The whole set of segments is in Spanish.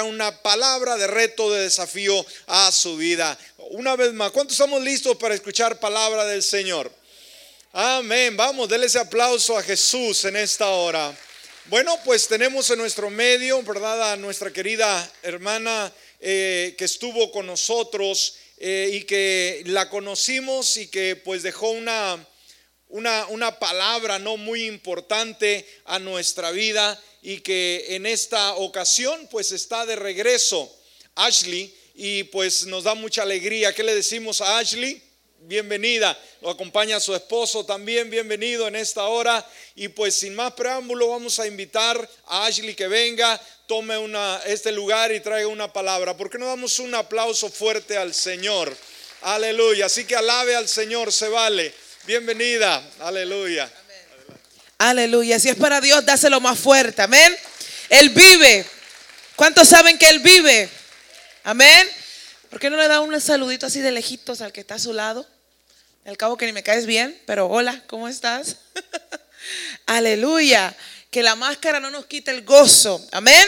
una palabra de reto, de desafío a su vida. Una vez más, ¿cuántos estamos listos para escuchar palabra del Señor? Amén. Vamos, denle ese aplauso a Jesús en esta hora. Bueno, pues tenemos en nuestro medio, ¿verdad? A nuestra querida hermana eh, que estuvo con nosotros eh, y que la conocimos y que pues dejó una, una, una palabra no muy importante a nuestra vida y que en esta ocasión pues está de regreso Ashley y pues nos da mucha alegría. ¿Qué le decimos a Ashley? Bienvenida. Lo acompaña su esposo también, bienvenido en esta hora. Y pues sin más preámbulo vamos a invitar a Ashley que venga, tome este lugar y traiga una palabra. ¿Por qué no damos un aplauso fuerte al Señor? Aleluya. Así que alabe al Señor, se vale. Bienvenida. Aleluya. Aleluya. Si es para Dios, dáselo más fuerte. Amén. Él vive. ¿Cuántos saben que Él vive? Amén. ¿Por qué no le da un saludito así de lejitos al que está a su lado? Al cabo que ni me caes bien, pero hola, ¿cómo estás? Aleluya. Que la máscara no nos quite el gozo. Amén.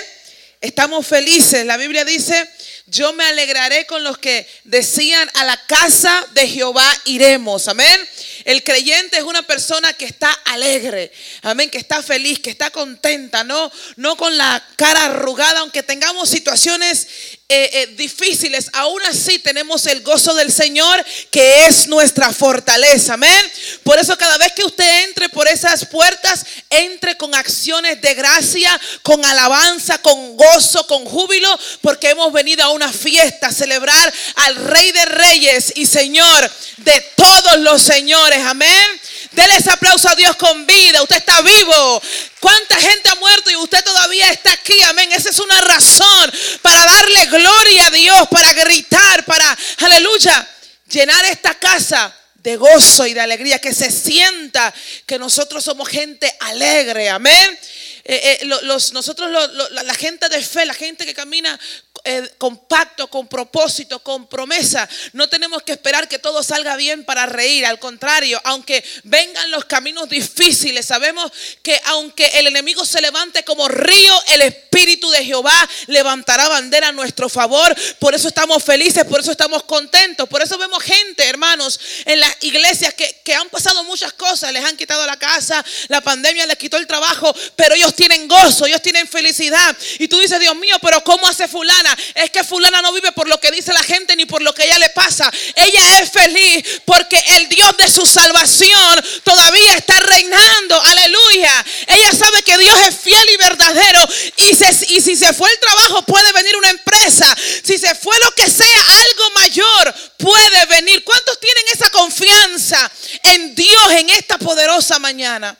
Estamos felices. La Biblia dice, yo me alegraré con los que decían a la casa de Jehová iremos. Amén. El creyente es una persona que está alegre, amén, que está feliz, que está contenta, no, no con la cara arrugada, aunque tengamos situaciones eh, eh, difíciles, aún así tenemos el gozo del Señor que es nuestra fortaleza. Amén. Por eso cada vez que usted entre por esas puertas, entre con acciones de gracia, con alabanza, con gozo, con júbilo, porque hemos venido a una fiesta a celebrar al Rey de Reyes y Señor de todos los señores. Amén. Dele ese aplauso a Dios con vida. Usted está vivo. ¿Cuánta gente ha muerto y usted todavía está aquí? Amén. Esa es una razón para darle gloria a Dios, para gritar, para, aleluya, llenar esta casa de gozo y de alegría, que se sienta que nosotros somos gente alegre, amén. Eh, eh, los, nosotros, la gente de fe, la gente que camina eh, con pacto, con propósito, con promesa. No tenemos que esperar que todo salga bien para reír. Al contrario, aunque vengan los caminos difíciles, sabemos que aunque el enemigo se levante como río, el Espíritu de Jehová levantará bandera a nuestro favor. Por eso estamos felices, por eso estamos contentos. Por eso vemos gente, hermanos, en las iglesias que, que han pasado muchas cosas. Les han quitado la casa, la pandemia les quitó el trabajo, pero ellos tienen gozo, ellos tienen felicidad. Y tú dices, Dios mío, pero ¿cómo hace fulana? Es que fulana no vive por lo que dice la gente ni por lo que ella le pasa. Ella es feliz porque el Dios de su salvación todavía está reinando. Aleluya. Ella sabe que Dios es fiel y verdadero. Y si se fue el trabajo puede venir una empresa. Si se fue lo que sea, algo mayor puede venir. ¿Cuántos tienen esa confianza en Dios en esta poderosa mañana?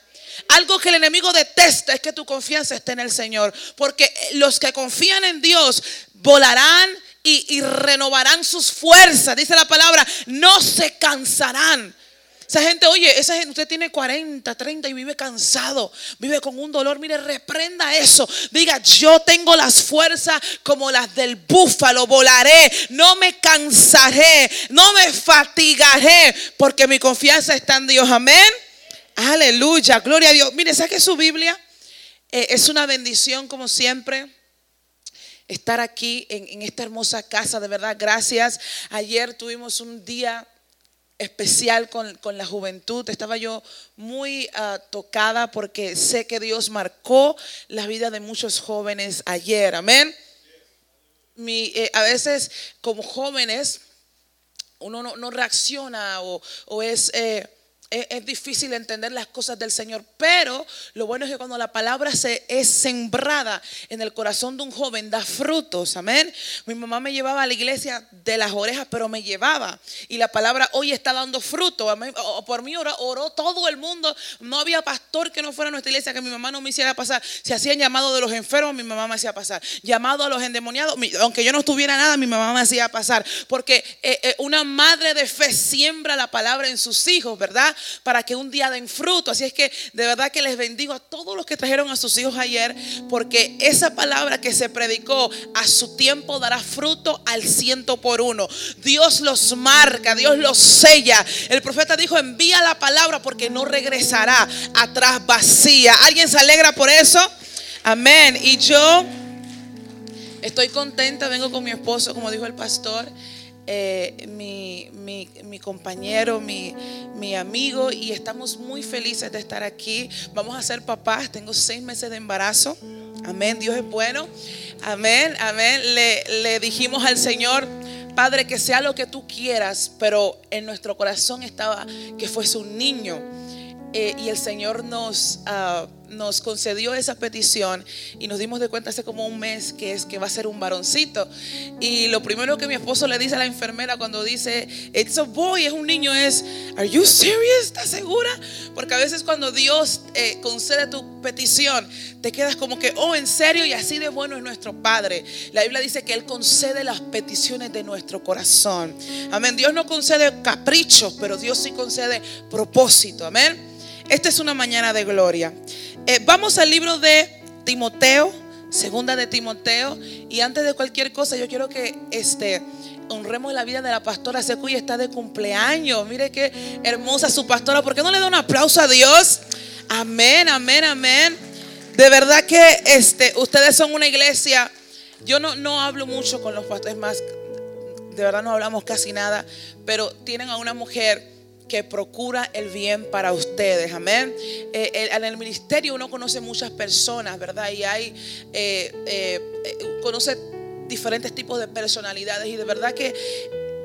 Algo que el enemigo detesta es que tu confianza esté en el Señor. Porque los que confían en Dios volarán y, renovarán sus fuerzas. Dice la palabra, no se cansarán. Esa gente, oye, esa gente, usted tiene 40, 30 y vive cansado, vive con un dolor. Mire, reprenda eso. Diga, yo tengo las fuerzas como las del búfalo, volaré, no me cansaré, no me fatigaré, porque mi confianza está en Dios. Amén. Aleluya, gloria a Dios. Mire, saque su Biblia. Eh, es una bendición como siempre estar aquí en, esta hermosa casa, de verdad, gracias. Ayer tuvimos un día especial con, la juventud. Estaba yo muy ah, tocada porque sé que Dios marcó la vida de muchos jóvenes ayer. Amén. Eh, a veces como jóvenes uno no, reacciona o, es... Eh, es, difícil entender las cosas del Señor, pero lo bueno es que cuando la palabra se, es sembrada en el corazón de un joven, da frutos, amén. Mi mamá me llevaba a la iglesia de las orejas, pero me llevaba. Y la palabra hoy está dando fruto. Por mí oró, todo el mundo. No había pastor que no fuera a nuestra iglesia que mi mamá no me hiciera pasar. Se hacían llamado de los enfermos, mi mamá me hacía pasar. Llamado a los endemoniados, aunque yo no estuviera nada, mi mamá me hacía pasar. Porque eh, eh, una madre de fe siembra la palabra en sus hijos, ¿verdad? Para que un día den fruto. Así es que de verdad que les bendigo a todos los que trajeron a sus hijos ayer, porque esa palabra que se predicó a su tiempo dará fruto al ciento por uno. Dios los marca, Dios los sella. El profeta dijo, envía la palabra porque no regresará atrás vacía. ¿Alguien se alegra por eso? Amén. Y yo Estoy contenta, vengo con mi esposo, como dijo el pastor. Eh, mi, mi, compañero, mi, mi, amigo, y estamos muy felices de estar aquí. Vamos a ser papás, tengo seis meses de embarazo. Amén, Dios es bueno. Amén, amén. Le, le dijimos al Señor, Padre, que sea lo que tú quieras, pero en nuestro corazón estaba que fuese un niño. Eh, y el Señor nos, uh, nos concedió esa petición y nos dimos de cuenta hace como un mes que es que va a ser un varoncito. Y lo primero que mi esposo le dice a la enfermera cuando dice, it's a boy, es un niño, es, are you serious? ¿Estás segura? Porque a veces cuando Dios eh, concede tu petición, te quedas como que, oh, en serio, y así de bueno es nuestro Padre. La Biblia dice que Él concede las peticiones de nuestro corazón. Amén. Dios no concede caprichos, pero Dios sí concede propósito. Amén. Esta es una mañana de gloria. Eh, vamos al libro de Timoteo, segunda de Timoteo. Y antes de cualquier cosa, yo quiero que este, honremos la vida de la pastora Secuya. Está de cumpleaños. Mire qué hermosa su pastora. ¿Por qué no le da un aplauso a Dios? Amén, amén, amén. De verdad que este, ustedes son una iglesia. Yo no, no hablo mucho con los pastores, más, de verdad no hablamos casi nada, pero tienen a una mujer que procura el bien para ustedes. Amén. Eh, en el ministerio uno conoce muchas personas, ¿verdad? Y hay, eh, eh, conoce diferentes tipos de personalidades y de verdad que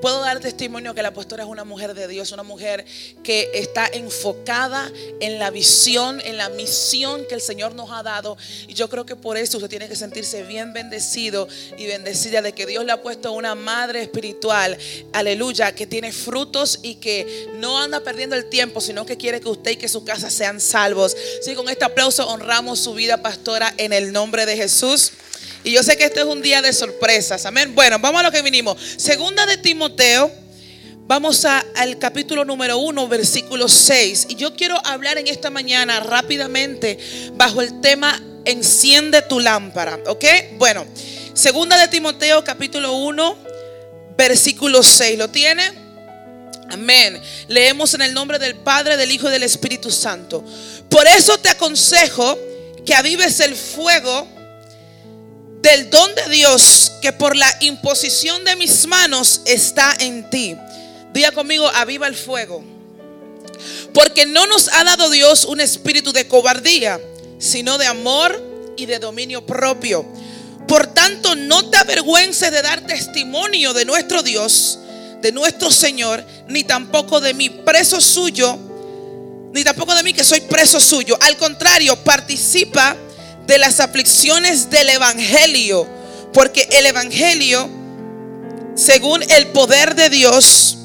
Puedo dar testimonio que la pastora es una mujer de Dios, una mujer que está enfocada en la visión, en la misión que el Señor nos ha dado. Y yo creo que por eso usted tiene que sentirse bien bendecido y bendecida de que Dios le ha puesto una madre espiritual, aleluya, que tiene frutos y que no anda perdiendo el tiempo, sino que quiere que usted y que su casa sean salvos. Sí, con este aplauso honramos su vida, pastora, en el nombre de Jesús. Y yo sé que este es un día de sorpresas. Amén. Bueno, vamos a lo que vinimos. Segunda de Timoteo. Vamos al capítulo número 1, versículo 6. Y yo quiero hablar en esta mañana rápidamente bajo el tema Enciende tu lámpara. ¿Ok? Bueno, segunda de Timoteo, capítulo 1, versículo 6. ¿Lo tiene? Amén. Leemos en el nombre del Padre, del Hijo y del Espíritu Santo. Por eso te aconsejo que avives el fuego del don de Dios que por la imposición de mis manos está en ti. Diga conmigo, aviva el fuego. Porque no nos ha dado Dios un espíritu de cobardía, sino de amor y de dominio propio. Por tanto, no te avergüences de dar testimonio de nuestro Dios, de nuestro Señor, ni tampoco de mi preso suyo, ni tampoco de mí que soy preso suyo. Al contrario, participa de las aflicciones del Evangelio, porque el Evangelio, según el poder de Dios,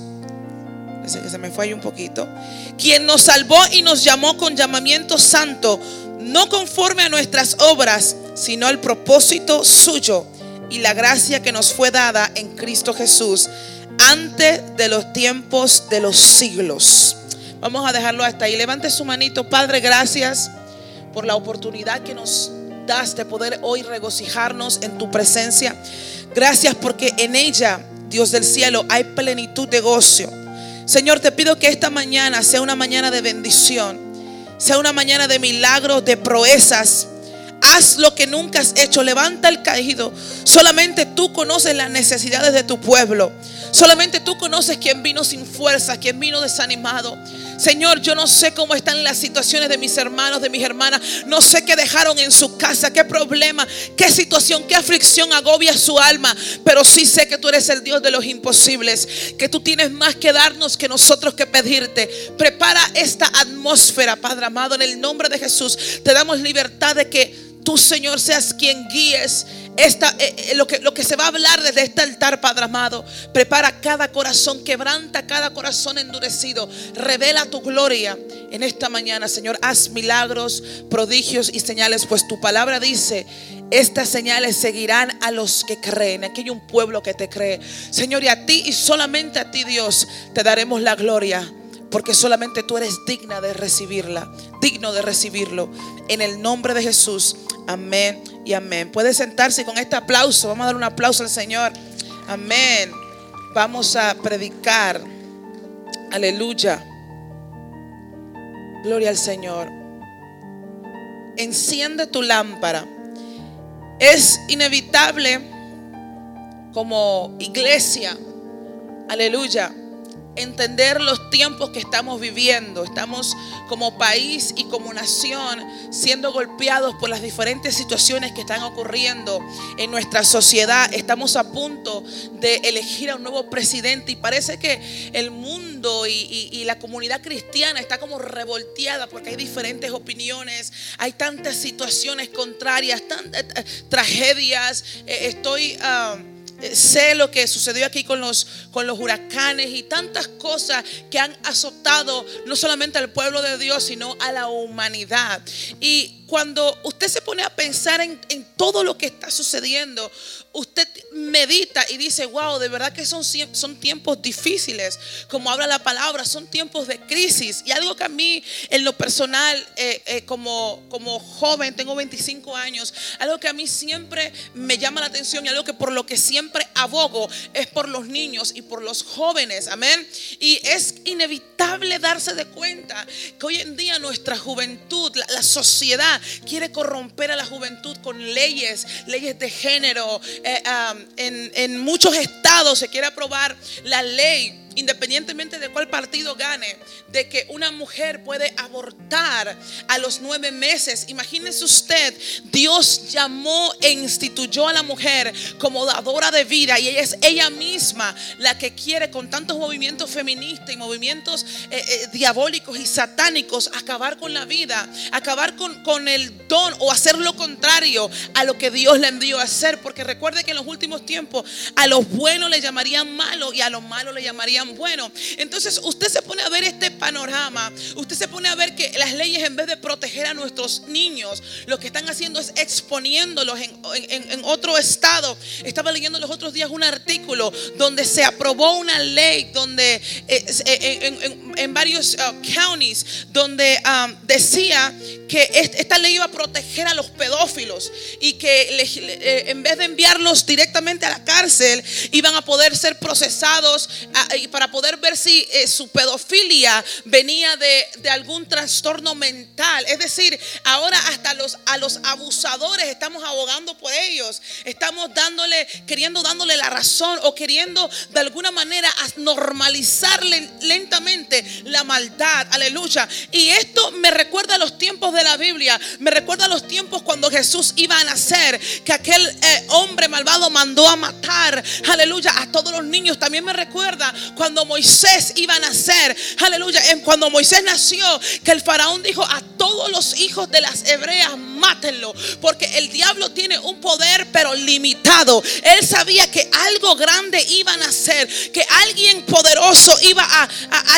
se me fue ahí un poquito, quien nos salvó y nos llamó con llamamiento santo, no conforme a nuestras obras, sino al propósito suyo y la gracia que nos fue dada en Cristo Jesús antes de los tiempos de los siglos. Vamos a dejarlo hasta ahí. Levante su manito, Padre, gracias por la oportunidad que nos das de poder hoy regocijarnos en tu presencia. Gracias porque en ella, Dios del cielo, hay plenitud de gozo. Señor, te pido que esta mañana sea una mañana de bendición, sea una mañana de milagros, de proezas. Haz lo que nunca has hecho, levanta el caído. Solamente tú conoces las necesidades de tu pueblo. Solamente tú conoces quién vino sin fuerza, quién vino desanimado. Señor, yo no sé cómo están las situaciones de mis hermanos, de mis hermanas. No sé qué dejaron en su casa, qué problema, qué situación, qué aflicción agobia su alma. Pero sí sé que tú eres el Dios de los imposibles. Que tú tienes más que darnos que nosotros que pedirte. Prepara esta atmósfera, Padre amado, en el nombre de Jesús. Te damos libertad de que tú, Señor, seas quien guíes esta, eh, eh, lo, que, lo que se va a hablar desde este altar, Padre amado. Prepara cada corazón, quebranta cada corazón endurecido. Revela tu gloria en esta mañana, Señor. Haz milagros, prodigios y señales, pues tu palabra dice, estas señales seguirán a los que creen. Aquí hay un pueblo que te cree. Señor, y a ti y solamente a ti, Dios, te daremos la gloria porque solamente tú eres digna de recibirla, digno de recibirlo. En el nombre de Jesús, amén y amén. Puede sentarse con este aplauso, vamos a dar un aplauso al Señor. Amén. Vamos a predicar. Aleluya. Gloria al Señor. Enciende tu lámpara. Es inevitable como iglesia, aleluya, entender los tiempos que estamos viviendo. Estamos como país y como nación siendo golpeados por las diferentes situaciones que están ocurriendo en nuestra sociedad. Estamos a punto de elegir a un nuevo presidente y parece que el mundo y, la comunidad cristiana está como revolteada porque hay diferentes opiniones, hay tantas situaciones contrarias, tantas eh, tragedias. Eh, estoy... Ah, sé lo que sucedió aquí con los, con los huracanes y tantas cosas que han azotado no solamente al pueblo de Dios, sino a la humanidad. Y cuando usted se pone a pensar en, todo lo que está sucediendo, usted medita y dice, wow, de verdad que son, son tiempos difíciles, como habla la palabra, son tiempos de crisis. Y algo que a mí, en lo personal, eh, eh, como, como joven, tengo 25 años, algo que a mí siempre me llama la atención y algo que por lo que siempre abogo es por los niños y por los jóvenes, amén. Y es inevitable darse de cuenta que hoy en día nuestra juventud, la sociedad, quiere corromper a la juventud con leyes, leyes de género. Eh, en, en muchos estados se quiere aprobar la ley independientemente de cuál partido gane, de que una mujer puede abortar a los nueve meses. Imagínese usted, Dios llamó e instituyó a la mujer como dadora de vida y ella es ella misma la que quiere con tantos movimientos feministas y movimientos eh, eh, diabólicos y satánicos acabar con la vida, acabar con, con el don o hacer lo contrario a lo que Dios le envió a hacer. Porque recuerde que en los últimos tiempos a los buenos le llamarían malo y a los malos le llamarían bueno. Entonces usted se pone a ver este panorama, usted se pone a ver que las leyes en vez de proteger a nuestros niños, lo que están haciendo es exponiéndolos en, otro estado. Estaba leyendo los otros días un artículo donde se aprobó una ley donde eh, eh, en, varios uh, counties donde um, decía que esta ley iba a proteger a los pedófilos y que eh, en vez de enviarlos directamente a la cárcel, iban a poder ser procesados y para poder ver si eh, su pedofilia venía de, algún trastorno mental. Es decir, ahora hasta los, a los abusadores estamos abogando por ellos. Estamos dándole, queriendo dándole la razón o queriendo de alguna manera normalizar lentamente la maldad. Aleluya. Y esto me recuerda a los tiempos de la Biblia. Me recuerda a los tiempos cuando Jesús iba a nacer. Que aquel eh, hombre malvado mandó a matar. Aleluya. A todos los niños. También me recuerda cuando Moisés iba a nacer, aleluya, cuando Moisés nació, que el faraón dijo a todos los hijos de las hebreas, mátenlo, porque el diablo tiene un poder pero limitado. Él sabía que algo grande iba a nacer, que alguien poderoso iba a,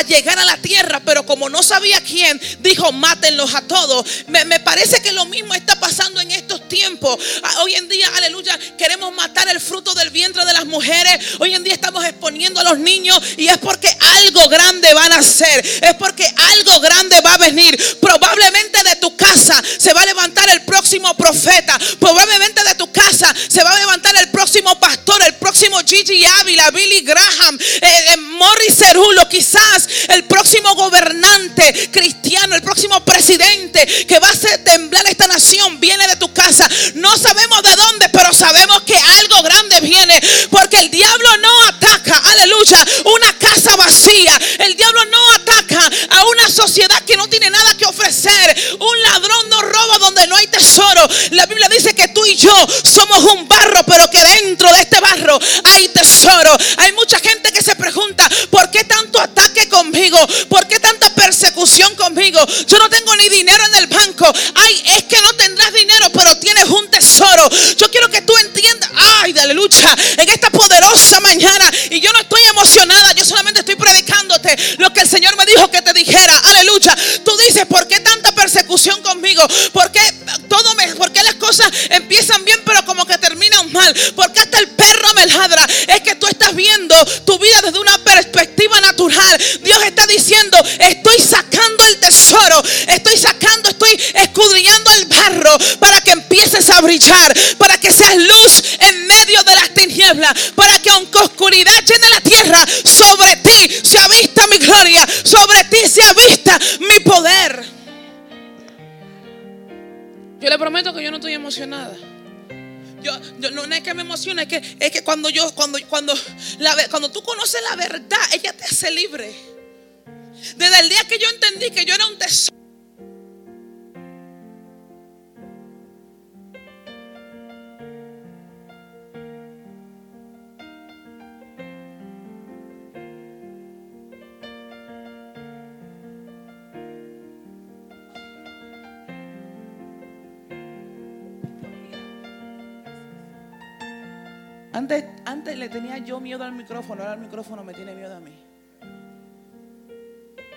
llegar a la tierra, pero como no sabía quién, dijo, mátenlos a todos. Me, me parece que lo mismo está pasando en estos tiempos. Ah, hoy en día, aleluya, queremos matar el fruto del vientre de las mujeres. Hoy en día estamos exponiendo a los niños y es porque algo grande van a hacer. Es porque algo grande va a venir. Probablemente de tu casa se va a levantar el próximo profeta. Probablemente de tu casa se va a levantar el próximo pastor, el próximo Gigi Ávila, Billy Graham, eh, eh, Morris Cerulo, quizás el próximo gobernante cristiano, el próximo presidente que va a hacer temblar esta nación viene de tu casa. No sabemos de dónde, pero sabemos que algo grande viene porque el diablo no ataca, aleluya, una casa vacía. El diablo no ataca a una sociedad que no tiene nada que ofrecer. Un ladrón no roba donde no hay tesoro. La Biblia dice que tú y yo somos un barro, pero que dentro de este barro hay tesoro. Hay mucha gente que se pregunta, ¿por qué tanto ataque conmigo? ¿Por qué tanta persecución conmigo? Yo no tengo ni dinero en el banco. Ay, es que no tendrás dinero, pero tienes un tesoro. Yo quiero que tú entiendas, ay, de aleluya, en esta poderosa mañana. Y yo no estoy emocionada, yo solamente estoy predicándote lo que el Señor me dijo que te dijera. Aleluya. Tú dices, ¿por qué tanta persecución conmigo? ¿Por qué todo me, por qué las cosas empiezan bien pero como que terminan mal? ¿Por qué hasta el perro me ladra? Es que tú estás viendo tu vida desde una perspectiva natural. Dios está diciendo, estoy sacando tesoro, estoy sacando, estoy escudriñando el barro para que empieces a brillar, para que seas luz en medio de las tinieblas, para que aunque oscuridad llene la tierra, sobre ti se avista mi gloria, sobre ti se avista mi poder. Yo le prometo que yo no estoy emocionada. yo, yo- no, es que me emociona, es que, es que cuando yo, cuando, cuando, la, cuando tú conoces la verdad, ella te hace libre. Desde el día que yo entendí que yo era un tesoro. Antes, antes le tenía yo miedo al micrófono, ahora el micrófono me tiene miedo a mí.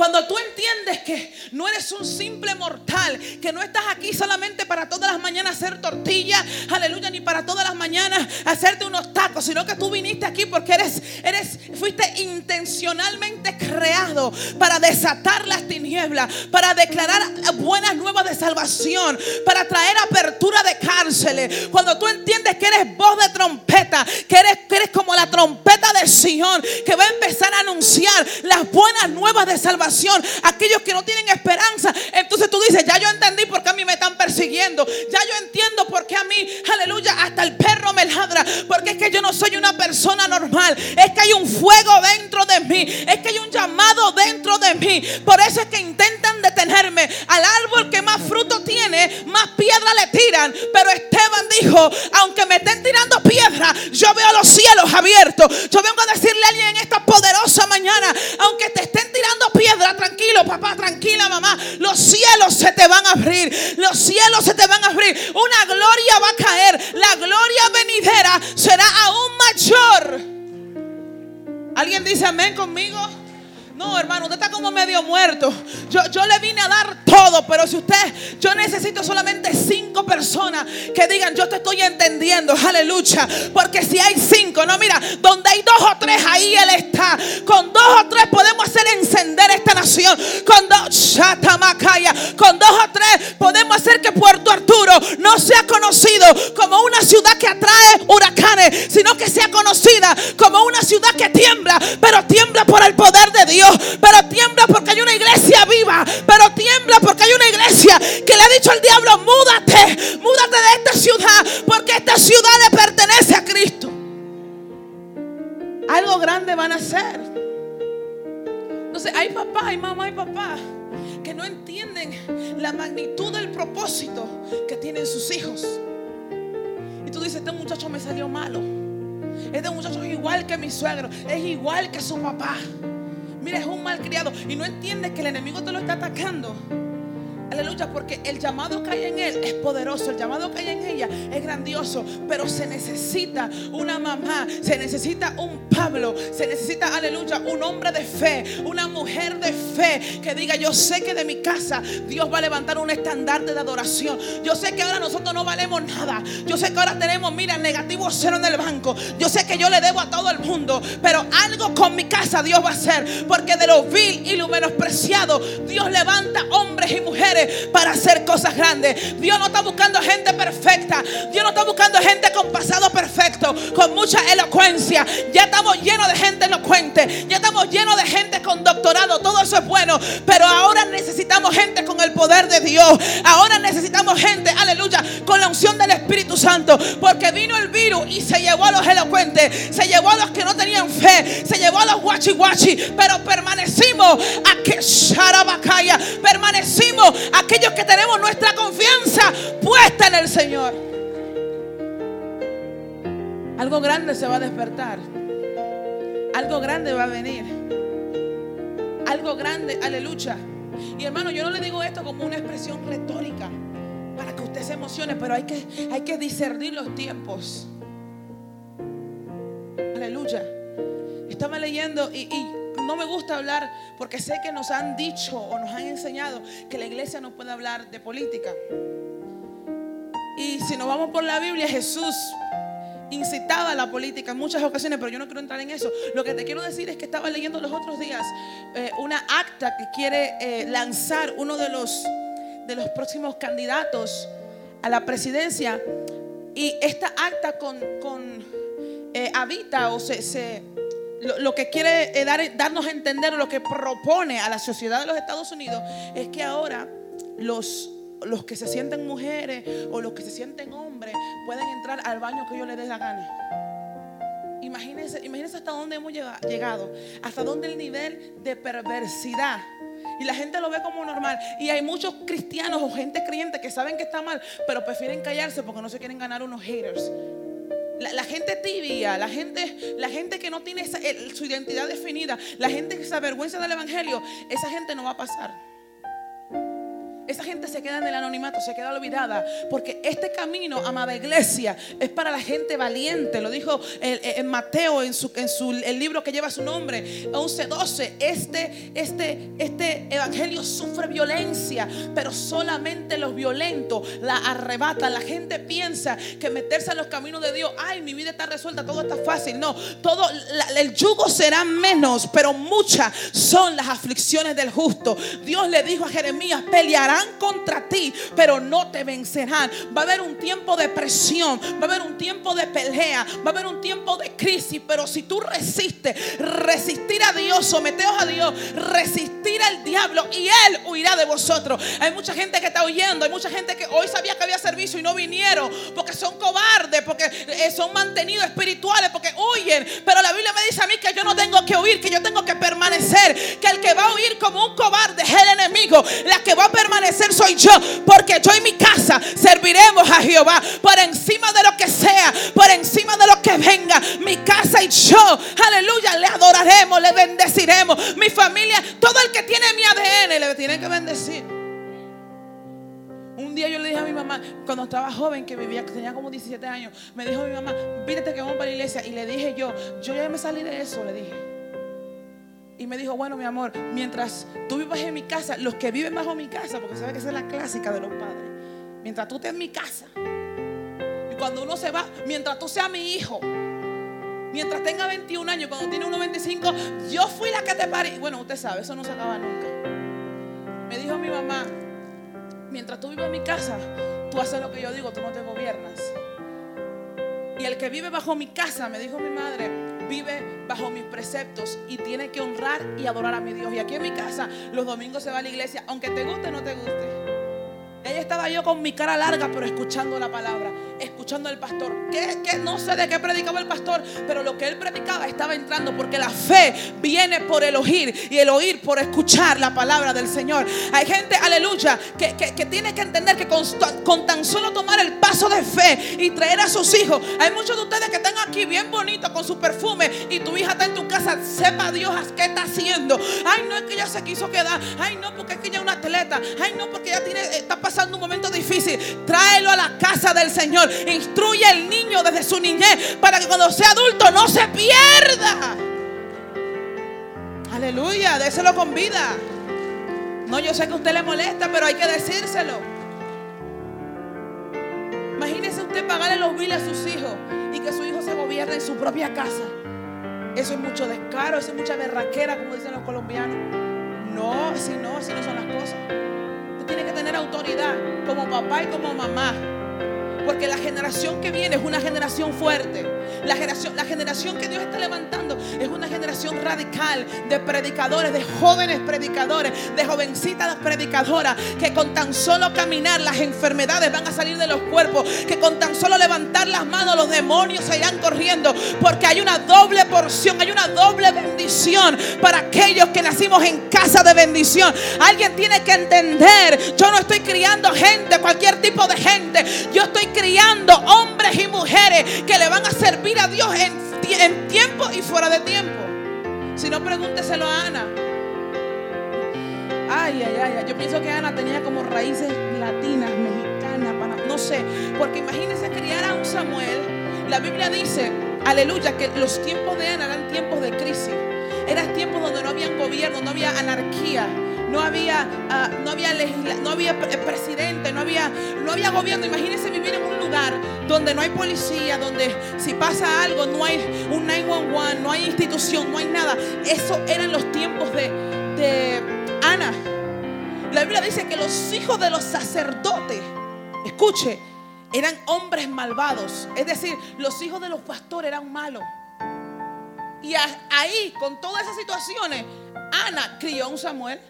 Cuando tú entiendes que no eres un simple mortal, que no estás aquí solamente para todas las mañanas hacer tortillas, aleluya, ni para todas las mañanas hacerte unos tacos, sino que tú viniste aquí porque eres, eres, fuiste intencionalmente creado para desatar las tinieblas, para declarar buenas nuevas de salvación, para traer apertura de cárceles. Cuando tú entiendes que eres voz de trompeta, que eres, que eres como la trompeta de Sion, que va a empezar a anunciar las buenas nuevas de salvación, aquellos que no tienen esperanza. Entonces tú dices, ya yo entendí por qué a mí me están persiguiendo, ya yo entiendo por qué a mí, aleluya, hasta el perro me ladra, porque es que yo no soy una persona normal, es que hay un fuego dentro de mí, es que hay un llamado dentro de mí. Por eso es que intentan detenerme. Al árbol que más fruto tiene, más piedra le tiran. Pero Esteban dijo, aunque me estén tirando piedra, yo veo los cielos abiertos. Yo vengo a decirle a alguien en esta poderosa mañana, aunque te estén tirando piedra, tranquilo, papá, tranquila, mamá, los cielos se te van a abrir. Los cielos se te van a abrir. Una gloria va a caer. La gloria venidera será aún mayor. ¿Alguien dice amén conmigo? No, hermano, usted está como medio muerto. Yo, yo le vine a dar todo, pero si usted, yo necesito solamente cinco personas que digan, yo te estoy entendiendo, aleluya. Porque si hay cinco, no, mira, donde hay dos o tres, ahí Él está. Con dos o tres podemos hacer encender esta nación. Con dos, Shatamacaya, con dos o tres podemos hacer que Puerto Arturo no sea conocido como una ciudad que atrae huracanes, sino que sea conocida como una ciudad que tiembla, pero tiembla por el poder de Dios, pero tiembla porque hay una iglesia viva, pero tiembla porque hay una iglesia que le ha dicho al diablo, múdate, múdate de esta ciudad, porque esta ciudad le pertenece a Cristo. Algo grande van a hacer. Entonces hay papá, hay mamá y papá que no entienden la magnitud del propósito que tienen sus hijos. Y tú dices, este muchacho me salió malo. Este muchacho es igual que mi suegro, es igual que su papá. Mira, es un malcriado y no entiende que el enemigo te lo está atacando. Aleluya, porque el llamado que hay en él es poderoso, el llamado que hay en ella es grandioso, pero se necesita una mamá, se necesita un Pablo, se necesita, aleluya, un hombre de fe, una mujer de fe que diga, yo sé que de mi casa Dios va a levantar un estandarte de adoración. Yo sé que ahora nosotros no valemos nada. Yo sé que ahora tenemos, mira, negativo cero en el banco. Yo sé que yo le debo a todo el mundo, pero algo con mi casa Dios va a hacer, porque de lo vil y lo menospreciado Dios levanta hombres y mujeres para hacer cosas grandes. Dios no está buscando gente perfecta. Dios no está buscando gente con pasado perfecto, con mucha elocuencia. Ya estamos llenos de gente elocuente. Ya estamos llenos de gente con doctorado. Todo eso es bueno. Pero ahora necesitamos gente con el poder de Dios. Ahora necesitamos gente, aleluya, con la unción del Espíritu Santo. Porque vino el virus y se llevó a los elocuentes. Se llevó a los que no tenían fe. Se llevó a los guachi guachi. Pero permanecimos a que Sharabakaya. Permanecimos aquellos que tenemos nuestra confianza puesta en el Señor. Algo grande se va a despertar. Algo grande va a venir. Algo grande, aleluya. Y hermano, yo no le digo esto como una expresión retórica para que usted se emocione, pero hay que, hay que discernir los tiempos. Aleluya. Estaba leyendo y, y no me gusta hablar porque sé que nos han dicho o nos han enseñado que la iglesia no puede hablar de política. Y si nos vamos por la Biblia, Jesús incitaba a la política en muchas ocasiones, pero yo no quiero entrar en eso. Lo que te quiero decir es que estaba leyendo los otros días eh, una acta que quiere eh, lanzar uno de los, de los próximos candidatos a la presidencia. Y esta acta con, con eh, habita o se, se lo, que quiere eh, dar, darnos a entender, lo que propone a la sociedad de los Estados Unidos, es que ahora los los que se sienten mujeres o los que se sienten hombres pueden entrar al baño que yo les dé la gana. Imagínense, imagínense hasta dónde hemos llegado, hasta dónde el nivel de perversidad. Y la gente lo ve como normal. Y hay muchos cristianos o gente creyente que saben que está mal, pero prefieren callarse porque no se quieren ganar unos haters. La, gente tibia, la gente, la gente que no tiene su identidad definida, la gente que se avergüenza del Evangelio, esa gente no va a pasar. Esa gente se queda en el anonimato, se queda olvidada. Porque este camino, amada iglesia, es para la gente valiente. Lo dijo en Mateo en, su, en su, el libro que lleva su nombre, 11:12. Este, este, este evangelio sufre violencia, pero solamente los violentos la arrebatan. La gente piensa que meterse en los caminos de Dios, ay, mi vida está resuelta, todo está fácil. No, todo el yugo será menos, pero muchas son las aflicciones del justo. Dios le dijo a Jeremías, pelearán contra ti, pero no te vencerán. Va a haber un tiempo de presión, va a haber un tiempo de pelea, va a haber un tiempo de crisis, pero si tú resistes, resistir a Dios, someteos a Dios, resistir al diablo y Él huirá de vosotros. Hay mucha gente que está huyendo, hay mucha gente que hoy sabía que había servicio y no vinieron porque son cobardes, porque eh, son mantenidos espirituales, porque huyen. Pero la Biblia me dice a mí que yo no tengo que huir, que yo tengo que permanecer, que el que va a huir como un cobarde es el enemigo, la que va a permanecer ser soy yo, porque yo y mi casa serviremos a Jehová por encima de lo que sea, por encima de lo que venga. Mi casa y yo, aleluya, le adoraremos, le bendeciremos. Mi familia, todo el que tiene mi ADN le tiene que bendecir. Un día yo le dije a mi mamá, cuando estaba joven, que vivía, que tenía como 17 años, me dijo mi mamá, vítete que vamos para la iglesia. Y le dije yo, yo ya me salí de eso, le dije. Y me dijo, bueno, mi amor, mientras tú vivas en mi casa, los que viven bajo mi casa, porque sabes que esa es la clásica de los padres, mientras tú estés en mi casa, y cuando uno se va, mientras tú seas mi hijo, mientras tenga 21 años, cuando tiene uno 25, yo fui la que te parí. Bueno, usted sabe, eso no se acaba nunca. Me dijo mi mamá, mientras tú vives en mi casa, tú haces lo que yo digo, tú no te gobiernas. Y el que vive bajo mi casa, me dijo mi madre, vive bajo mis preceptos y tiene que honrar y adorar a mi Dios. Y aquí en mi casa, los domingos se va a la iglesia, aunque te guste o no te guste. Ella estaba yo con mi cara larga, pero escuchando la palabra, al pastor. Que, no sé de qué predicaba el pastor, pero lo que él predicaba estaba entrando, porque la fe viene por el oír y el oír por escuchar la palabra del Señor. Hay gente, aleluya, que, tiene que entender que con, tan solo tomar el paso de fe y traer a sus hijos, hay muchos de ustedes que están aquí bien bonitos con su perfume y tu hija está en tu casa, sepa Dios qué está haciendo. Ay, no es que ella se quiso quedar, ay, no, porque es que ella es una atleta, ay, no, porque ella tiene, está pasando un momento difícil, tráelo a la casa del Señor. Instruye al niño desde su niñez para que cuando sea adulto no se pierda. Aleluya, déselo con vida. No, yo sé que a usted le molesta, pero hay que decírselo. Imagínese usted pagarle los biles a sus hijos y que su hijo se gobierne en su propia casa. Eso es mucho descaro, eso es mucha berraquera, como dicen los colombianos. No, si no, así no son las cosas tiene que tener autoridad como papá y como mamá. Porque la generación que viene es una generación fuerte. La generación, la generación que Dios está levantando es una generación radical de predicadores, de jóvenes predicadores, de jovencitas predicadoras, que con tan solo caminar las enfermedades van a salir de los cuerpos, que con tan solo levantar las manos los demonios se irán corriendo, porque hay una doble porción, hay una doble bendición para aquellos que nacimos en casa de bendición. Alguien tiene que entender, yo no estoy criando gente, cualquier tipo de gente, yo estoy criando hombres y mujeres que le van a servir a Dios en, tiempo y fuera de tiempo. Si no, pregúnteselo a Ana. Ay, ay, ay, yo pienso que Ana tenía como raíces latinas, mexicanas, no sé, porque imagínense criar a un Samuel. La Biblia dice, aleluya, que los tiempos de Ana eran tiempos de crisis. Eran tiempos donde no había gobierno, no había anarquía no había, ah, no había, no había presidente, no había, no había gobierno. Imagínense vivir en un lugar donde no hay policía, donde si pasa algo no hay un 911, no hay institución, no hay nada. Eso eran los tiempos de, de Ana. La Biblia dice que los hijos de los sacerdotes, escuche, eran hombres malvados. Es decir, los hijos de los pastores eran malos. Y ahí, con todas esas situaciones, Ana crió a un Samuel.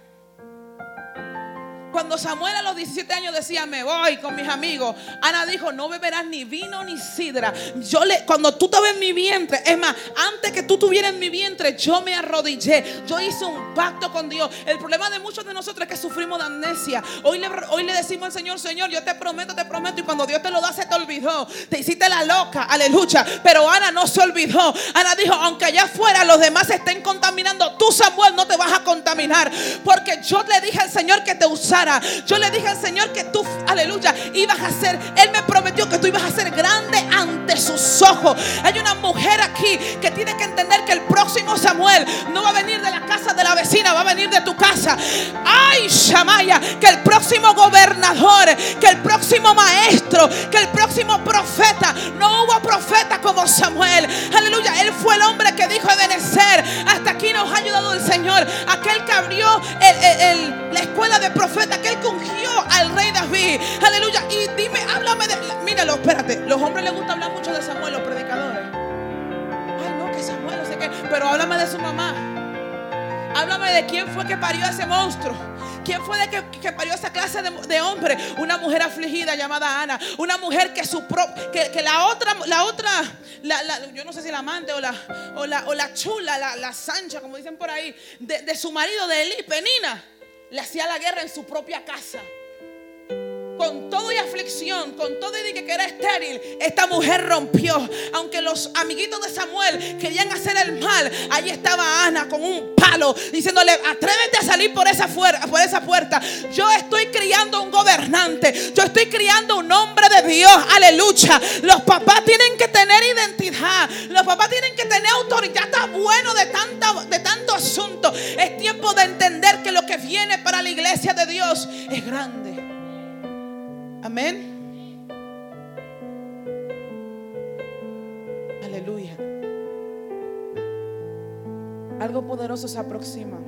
Cuando Samuel a los 17 años decía, me voy con mis amigos, Ana dijo, no beberás ni vino ni sidra. Yo le, cuando tú estabas en mi vientre, es más, antes que tú estuvieras en mi vientre, yo me arrodillé. Yo hice un pacto con Dios. El problema de muchos de nosotros es que sufrimos de amnesia. Hoy le, hoy le decimos al Señor, Señor, yo te prometo, te prometo. Y cuando Dios te lo da, se te olvidó. Te hiciste la loca, aleluya. Pero Ana no se olvidó. Ana dijo, aunque allá afuera los demás estén contaminando, tú Samuel no te vas a contaminar. Porque yo le dije al Señor que te yo le dije al Señor que tú, aleluya, ibas a ser, Él me prometió que tú ibas a ser grande ante sus ojos. Hay una mujer aquí que tiene que entender que el próximo Samuel no va a venir de la casa de la vecina, va a venir de tu casa. Ay, Shamaya, que el próximo gobernador, que el próximo maestro, que el próximo profeta, no hubo profeta como Samuel. Aleluya, él fue el hombre que dijo Ebenezer. Hasta aquí nos ha ayudado el Señor. Aquel que abrió la escuela de profetas aquel que ungió al rey David. Aleluya. Y dime, háblame de. Míralo, espérate. Los hombres les gusta hablar mucho de Samuel, los predicadores. Ay, no, que Samuel, no sé qué. Pero háblame de su mamá. Háblame de quién fue que parió a ese monstruo. ¿Quién fue de que, que parió esa clase de, hombre? Una mujer afligida llamada Ana. Una mujer que su que, que, la otra, la otra, yo no sé si la amante o la, o la, o la chula, la, la sancha, como dicen por ahí, de, de su marido de Eli, Penina le hacía la guerra en su propia casa. Con todo y aflicción, con todo y que era estéril, esta mujer rompió. Aunque los amiguitos de Samuel querían hacer el mal, ahí estaba Ana con un palo diciéndole, atrévete a salir por esa, por esa puerta. Yo estoy criando un gobernante, yo estoy criando un hombre de Dios, aleluya. Los papás tienen que tener identidad, los papás tienen que tener autoridad. Está bueno de, tanta, de tanto asunto. Es tiempo de entender que lo que viene para la iglesia de Dios es grande. Amén. Aleluya. Algo poderoso se aproxima.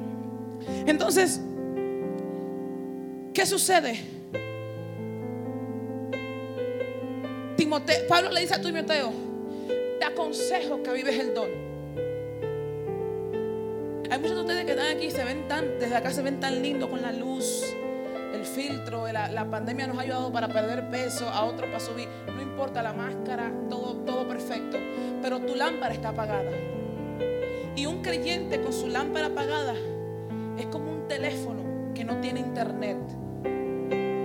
Entonces, ¿qué sucede? Timoteo, Pablo le dice a Timoteo, te aconsejo que vives el don. Hay muchos de ustedes que están aquí, se ven tan, desde acá se ven tan lindos con la luz, filtro, la, pandemia nos ha ayudado para perder peso, a otros para subir. No importa la máscara, todo, todo perfecto. Pero tu lámpara está apagada. Y un creyente con su lámpara apagada es como un teléfono que no tiene internet.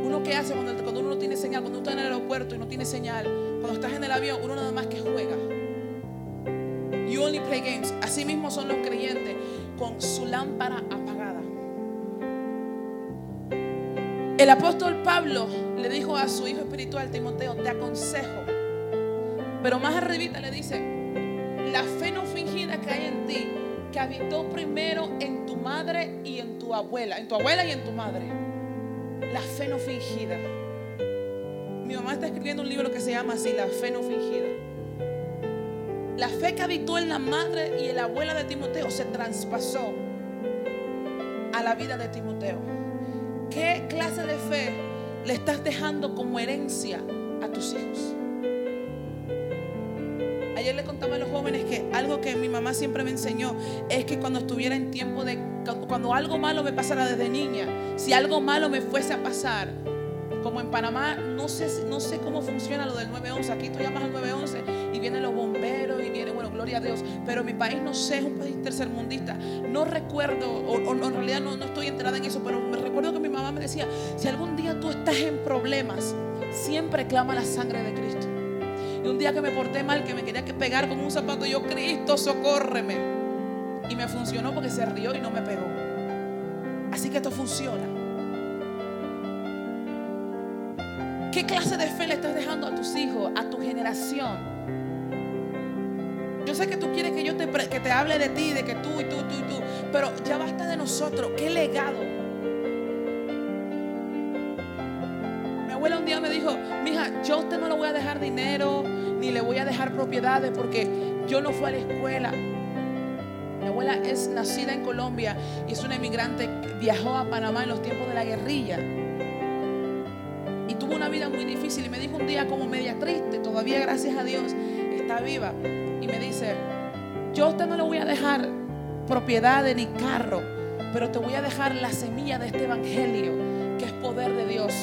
Uno que hace cuando, cuando uno no tiene señal, cuando uno está en el aeropuerto y no tiene señal, cuando estás en el avión, uno nada más que juega. You only play games. Así mismo son los creyentes con su lámpara apagada. El apóstol Pablo le dijo a su hijo espiritual Timoteo, te aconsejo. Pero más arribita le dice, la fe no fingida que hay en ti, que habitó primero en tu madre y en tu abuela, en tu abuela y en tu madre. La fe no fingida. Mi mamá está escribiendo un libro que se llama así, La fe no fingida. La fe que habitó en la madre y en la abuela de Timoteo se traspasó a la vida de Timoteo. ¿Qué clase de fe le estás dejando como herencia a tus hijos? Ayer le contaba a los jóvenes que algo que mi mamá siempre me enseñó es que cuando estuviera en tiempo de, cuando algo malo me pasara desde niña, si algo malo me fuese a pasar, como en Panamá, no sé, no sé cómo funciona lo del 911. Aquí tú llamas al 911 y vienen los Dios. Pero mi país no sé, es un país tercermundista. No recuerdo, o, en realidad no, no, estoy enterada en eso, pero me recuerdo que mi mamá me decía: si algún día tú estás en problemas, siempre clama la sangre de Cristo. Y un día que me porté mal, que me quería que pegar con un zapato, yo, Cristo, socórreme. Y me funcionó porque se rió y no me pegó. Así que esto funciona. ¿Qué clase de fe le estás dejando a tus hijos, a tu generación? Que te hable de ti, de que tú y tú, tú y tú, pero ya basta de nosotros. ¿Qué legado? Mi abuela un día me dijo, mija, yo a usted no le voy a dejar dinero, ni le voy a dejar propiedades porque yo no fui a la escuela. Mi abuela es nacida en Colombia y es una emigrante, viajó a Panamá en los tiempos de la guerrilla tuvo una vida muy difícil y me dijo un día como media triste, todavía gracias a Dios está viva, y me dice, yo a usted no le voy a dejar propiedades ni carro, pero te voy a dejar la semilla de este evangelio que es poder de Dios.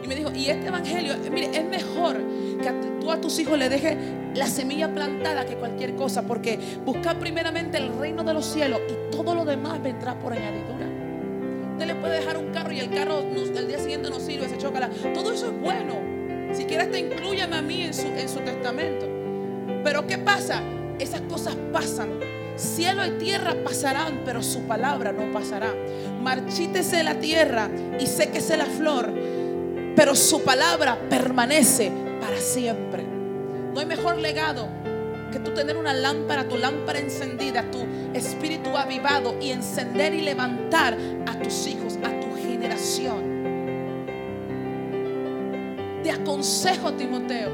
Y me dijo, y este evangelio, mire, es mejor que tú a tus hijos le dejes la semilla plantada que cualquier cosa, porque buscar primeramente el reino de los cielos y todo lo demás vendrá por añadidura. Usted le puede dejar un carro y el carro el día siguiente no sirve, se choca. Todo eso es bueno. Si quieres, te incluyame a mí en su, en su testamento. Pero ¿qué pasa? Esas cosas pasan. Cielo y tierra pasarán, pero su palabra no pasará. Marchítese la tierra y séquese la flor, pero su palabra permanece para siempre. No hay mejor legado que tú tener una lámpara, tu lámpara encendida, tu espíritu avivado y encender y levantar a tus hijos, a tu generación. Te aconsejo, Timoteo,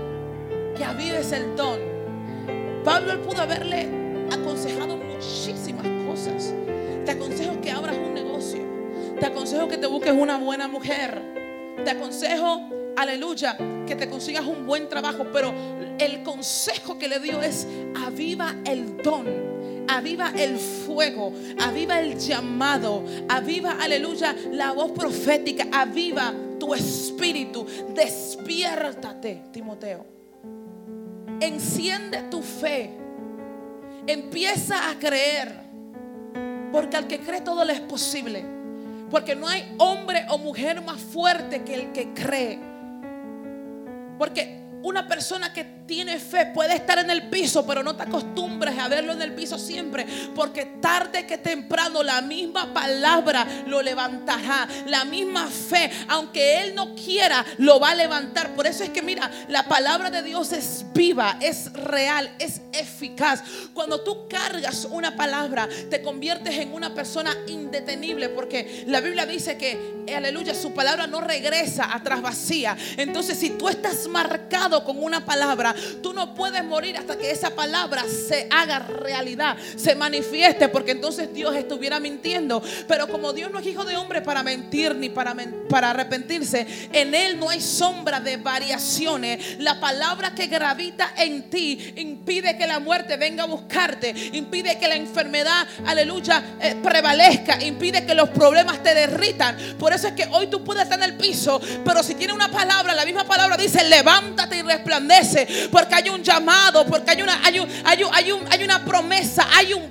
que avives el don. Pablo pudo haberle aconsejado muchísimas cosas. Te aconsejo que abras un negocio. Te aconsejo que te busques una buena mujer. Te aconsejo, aleluya, que te consigas un buen trabajo. Pero el consejo que le dio es aviva el don. Aviva el fuego, aviva el llamado, aviva, aleluya, la voz profética, aviva tu espíritu, despiértate, Timoteo. Enciende tu fe, empieza a creer, porque al que cree todo le es posible, porque no hay hombre o mujer más fuerte que el que cree, porque una persona que tiene fe puede estar en el piso, pero no te acostumbres a verlo en el piso siempre, porque tarde que temprano la misma palabra lo levantará, la misma fe, aunque él no quiera, lo va a levantar. Por eso es que mira, la palabra de Dios es viva, es real, es eficaz. Cuando tú cargas una palabra, te conviertes en una persona indetenible, porque la Biblia dice que, aleluya, su palabra no regresa atrás vacía. Entonces, si tú estás marcado con una palabra, tú no puedes morir hasta que esa palabra se haga realidad, se manifieste, porque entonces Dios estuviera mintiendo. Pero como Dios no es hijo de hombre para mentir ni para, para arrepentirse, en Él no hay sombra de variaciones. La palabra que gravita en ti impide que la muerte venga a buscarte, impide que la enfermedad, aleluya, eh, prevalezca, impide que los problemas te derritan. Por eso es que hoy tú puedes estar en el piso, pero si tiene una palabra, la misma palabra dice, levántate y resplandece, porque hay un llamado, porque hay una, hay, hay, hay, un, hay una promesa, hay un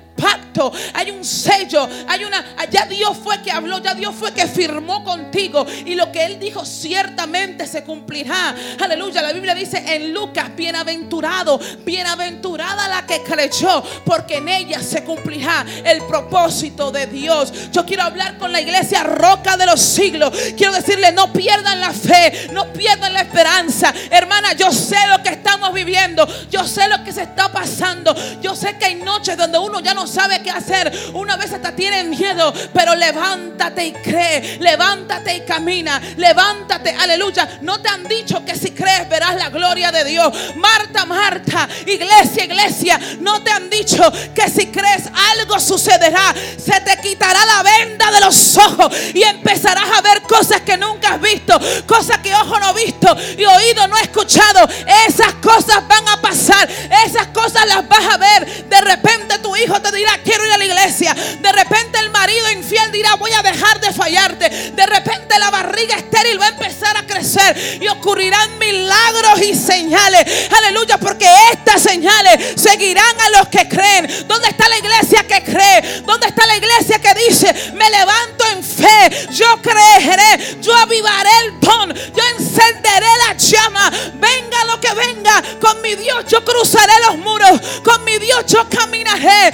hay un sello, hay una, ya Dios fue que habló, ya Dios fue que firmó contigo y lo que Él dijo ciertamente se cumplirá. Aleluya, la Biblia dice en Lucas, bienaventurado, bienaventurada la que creyó, porque en ella se cumplirá el propósito de Dios. Yo quiero hablar con la iglesia roca de los siglos. Quiero decirle, no pierdan la fe, no pierdan la esperanza. Hermana, yo sé lo que estamos viviendo, yo sé lo que se está pasando, yo sé que hay noches donde uno ya no sabe qué hacer. Una vez hasta tiene miedo, pero levántate y cree, levántate y camina, levántate, aleluya. No te han dicho que si crees verás la gloria de Dios. Marta, Marta, iglesia, iglesia, no te han dicho que si crees algo sucederá. Se te quitará la venda de los ojos y empezarás a ver cosas que nunca has visto, cosas que ojo no ha visto y oído no ha escuchado. Esas cosas van a pasar, esas cosas las vas a ver. De repente tu hijo te dirá, quiero ir a la iglesia. De repente el marido infiel dirá, voy a dejar de fallarte. De repente la barriga estéril va a empezar a crecer y ocurrirán milagros y señales. Aleluya, porque estas señales seguirán a los que creen. ¿Dónde está la iglesia que cree? ¿Dónde está la iglesia que dice, me levanto en fe, yo creeré, yo avivaré el don, yo encenderé la llama, venga lo que venga, con mi Dios yo cruzaré los muros, con mi Dios yo caminaré,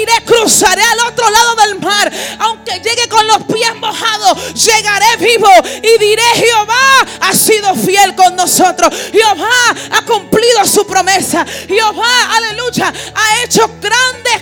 iré, cruzaré al otro lado del mar. Aunque llegue con los pies mojados, llegaré vivo y diré, Jehová ha sido fiel con nosotros. Jehová ha cumplido su promesa. Jehová, aleluya, ha hecho grandes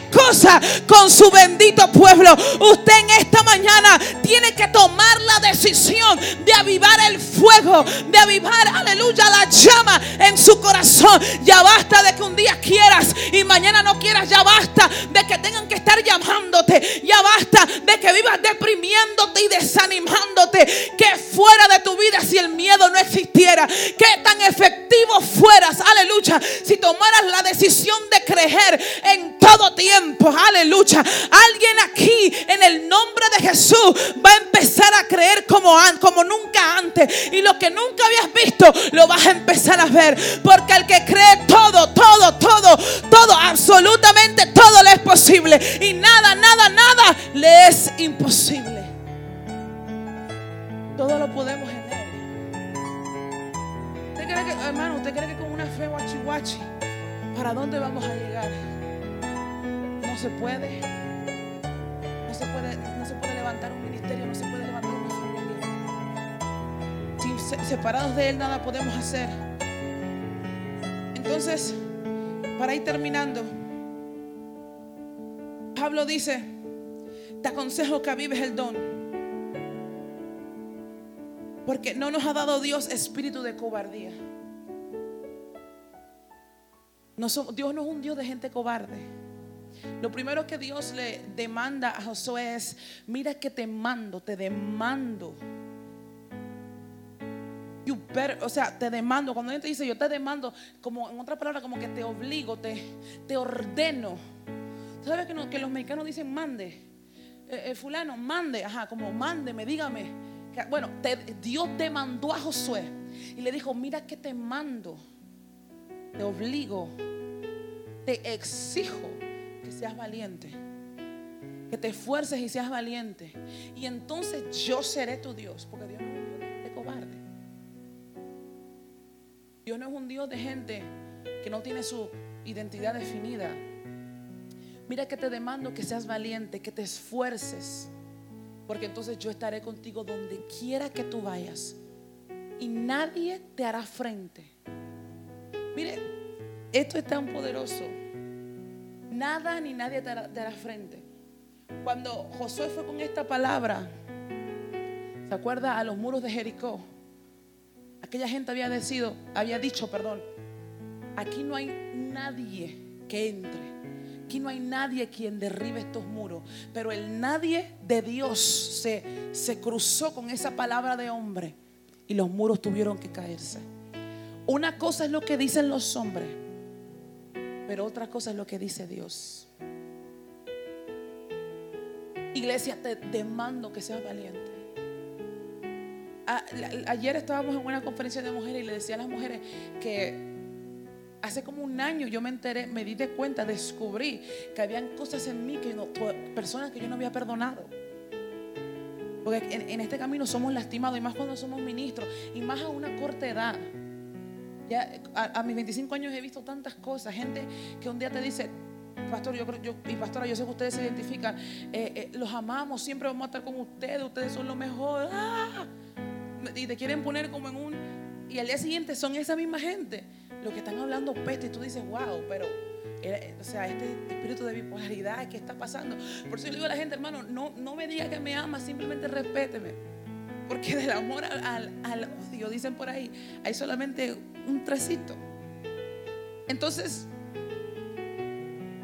con su bendito pueblo. Usted en esta mañana tiene que tomar la decisión de avivar el fuego, de avivar, aleluya, la llama en su corazón. Ya basta de que un día quieras y mañana no quieras. Ya basta de que tengan que estar llamándote. Ya basta de vivas deprimiéndote y desanimándote. Que fuera de tu vida si el miedo no existiera. Que tan efectivo fueras, aleluya, si tomaras la decisión de creer en todo tiempo. Aleluya. Alguien aquí en el nombre de Jesús va a empezar a creer como, como nunca antes. Y lo que nunca habías visto, lo vas a empezar a ver. Porque el que cree todo, todo, todo, todo, absolutamente todo le es posible. Y nada, nada, nada le es imposible. Todo lo podemos en Él. ¿Usted cree que, hermano, usted cree que con una fe guachi guachi, ¿para dónde vamos a llegar? No se puede. No se puede, no se puede levantar un ministerio, no se puede levantar una familia. Separados de Él nada podemos hacer. Entonces, para ir terminando, Pablo dice, te aconsejo que avives el don. Porque no nos ha dado Dios espíritu de cobardía. Dios no es un Dios de gente cobarde. Lo primero que Dios le demanda a Josué es, mira que te mando, te demando. o sea, te demando. Cuando alguien te dice, yo te demando, como en otra palabra, como que te obligo, te, te ordeno. ¿Sabes que, que los mexicanos dicen mande? Eh, eh, fulano, mande, ajá, como mándeme, dígame. Bueno, Dios te mandó a Josué y le dijo, mira que te mando, te obligo, te exijo que seas valiente, que te esfuerces y seas valiente. Y entonces yo seré tu Dios, porque Dios no es un Dios de cobarde. Dios no es un Dios de gente que no tiene su identidad definida. Mira que te demando que seas valiente, que te esfuerces porque entonces yo estaré contigo donde quiera que tú vayas. Y nadie te hará frente. Mire, esto es tan poderoso. Nada ni nadie te hará, frente. Cuando Josué fue con esta palabra, ¿se acuerda a los muros de Jericó? Aquella gente había decidido, había dicho, perdón, aquí no hay nadie que entre. Aquí no hay nadie quien derribe estos muros. Pero el nadie de Dios se, se cruzó con esa palabra de hombre y los muros tuvieron que caerse. Una cosa es lo que dicen los hombres, pero otra cosa es lo que dice Dios. Iglesia, te demando que seas valiente. Ayer estábamos en una conferencia de mujeres y le decía a las mujeres que hace como un año yo me enteré, me di de cuenta, descubrí que habían cosas en mí que personas que yo no había perdonado. Porque en, este camino somos lastimados y más cuando somos ministros y más a una corta edad. Ya a, mis 25 años he visto tantas cosas, gente que un día te dice, pastor, yo, yo y pastora, yo sé que ustedes se identifican, eh, eh, los amamos, siempre vamos a estar con ustedes, ustedes son lo mejor. ¡Ah! Y te quieren poner como en un y al día siguiente son esa misma gente los que están hablando peste y tú dices, wow, pero, o sea, este espíritu de bipolaridad, ¿qué está pasando? Por eso yo digo a la gente, hermano, no, no me diga que me ama, simplemente respéteme. Porque del amor al, odio, dicen por ahí, hay solamente un trecito. Entonces,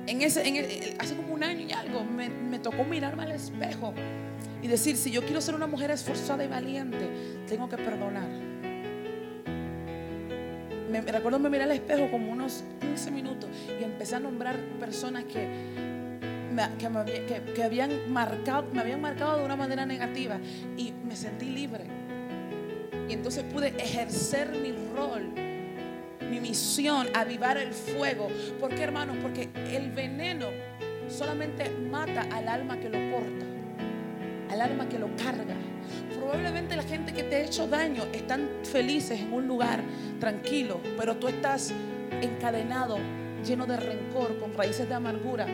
en ese, en hace como un año y algo, me tocó mirarme al espejo y decir, si yo quiero ser una mujer esforzada y valiente, tengo que perdonar me, recuerdo me miré al espejo como unos 15 minutos y empecé a nombrar personas que, que, habían marcado, me habían marcado de una manera negativa y me sentí libre. Y entonces pude ejercer mi rol, mi misión, avivar el fuego. ¿Por qué, hermanos? Porque el veneno solamente mata al alma que lo porta, al alma que lo carga. Probablemente la gente que te ha hecho daño están felices en un lugar tranquilo, pero tú estás encadenado, lleno de rencor, con raíces de amargura.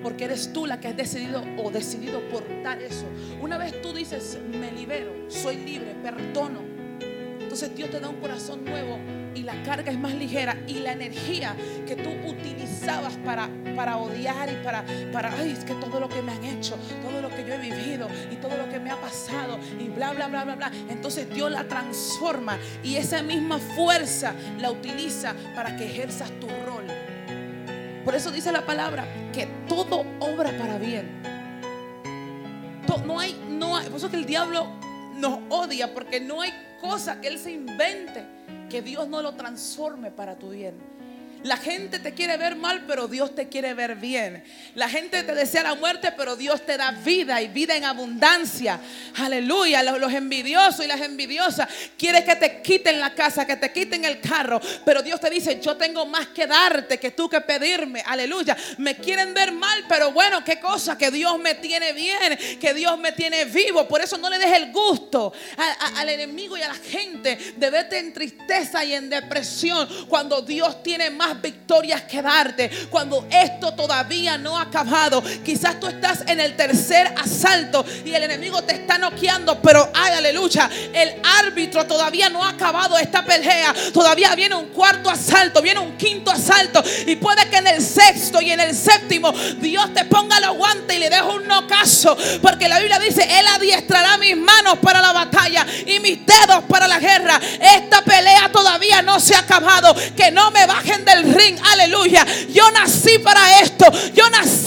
Porque eres tú la que has decidido o decidido portar eso. Una vez tú dices, me libero, soy libre, perdono. Entonces Dios te da un corazón nuevo y la carga es más ligera y la energía que tú utilizabas para, para odiar y para, para, ay, es que todo lo que me han hecho, todo lo que yo he vivido y todo lo que me ha pasado y bla, bla, bla, bla, bla. Entonces Dios la transforma y esa misma fuerza la utiliza para que ejerzas tu rol. Por eso dice la palabra que todo obra para bien. No hay, no hay, por eso que el diablo nos odia porque no hay cosa que él se invente que Dios no lo transforme para tu bien. La gente te quiere ver mal, pero Dios te quiere ver bien. La gente te desea la muerte, pero Dios te da vida y vida en abundancia. Aleluya. Los, envidiosos y las envidiosas quieren que te quiten la casa, que te quiten el carro. Pero Dios te dice, yo tengo más que darte que tú que pedirme. Aleluya. Me quieren ver mal, pero bueno, qué cosa, que Dios me tiene bien, que Dios me tiene vivo. Por eso no le dejes el gusto al enemigo y a la gente de verte en tristeza y en depresión cuando Dios tiene más victorias que darte. Cuando esto todavía no ha acabado. Quizás tú estás en el tercer asalto y el enemigo te está noqueando. Pero ay, aleluya. El árbitro todavía no ha acabado esta pelea. Todavía viene un cuarto asalto. Viene un quinto asalto. Y puede que en el sexto y en el séptimo Dios te ponga los guantes y le deje un nocaso. Porque la Biblia dice: Él adiestrará mis manos para la batalla y mis dedos para la guerra. Pelea todavía no se ha acabado. Que no me bajen del ring, aleluya. Yo nací para esto. Yo nací,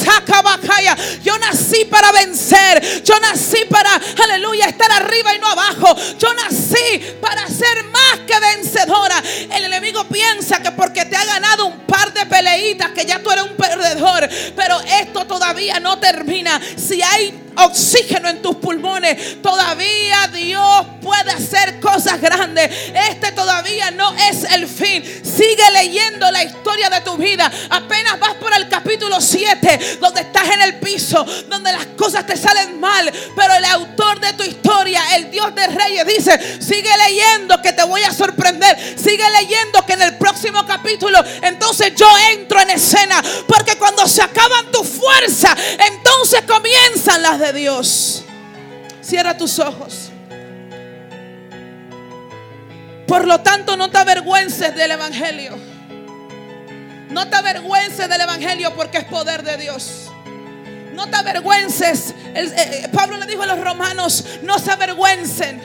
yo nací para vencer. Yo nací para, aleluya, estar arriba y no abajo. Yo nací para ser más que vencedora. El enemigo piensa que porque te ha ganado un par de peleitas, que ya tú eres un perdedor. Pero esto todavía no termina. Si hay oxígeno en tus pulmones, todavía Dios puede hacer cosas grandes. Este todavía no es el fin. Sigue leyendo la historia de tu vida. Apenas vas por el capítulo 7, donde estás en el piso, donde las cosas te salen mal. Pero el autor de tu historia, el Dios de reyes, dice, sigue leyendo que te voy a sorprender. Sigue leyendo que en el próximo capítulo, entonces yo entro en escena. Porque cuando se acaban tu fuerza, entonces comienzan las de Dios. Cierra tus ojos. Por lo tanto, no te avergüences del Evangelio. No te avergüences del Evangelio porque es poder de Dios. No te avergüences. Eh, eh, Pablo le dijo a los romanos, no se avergüencen.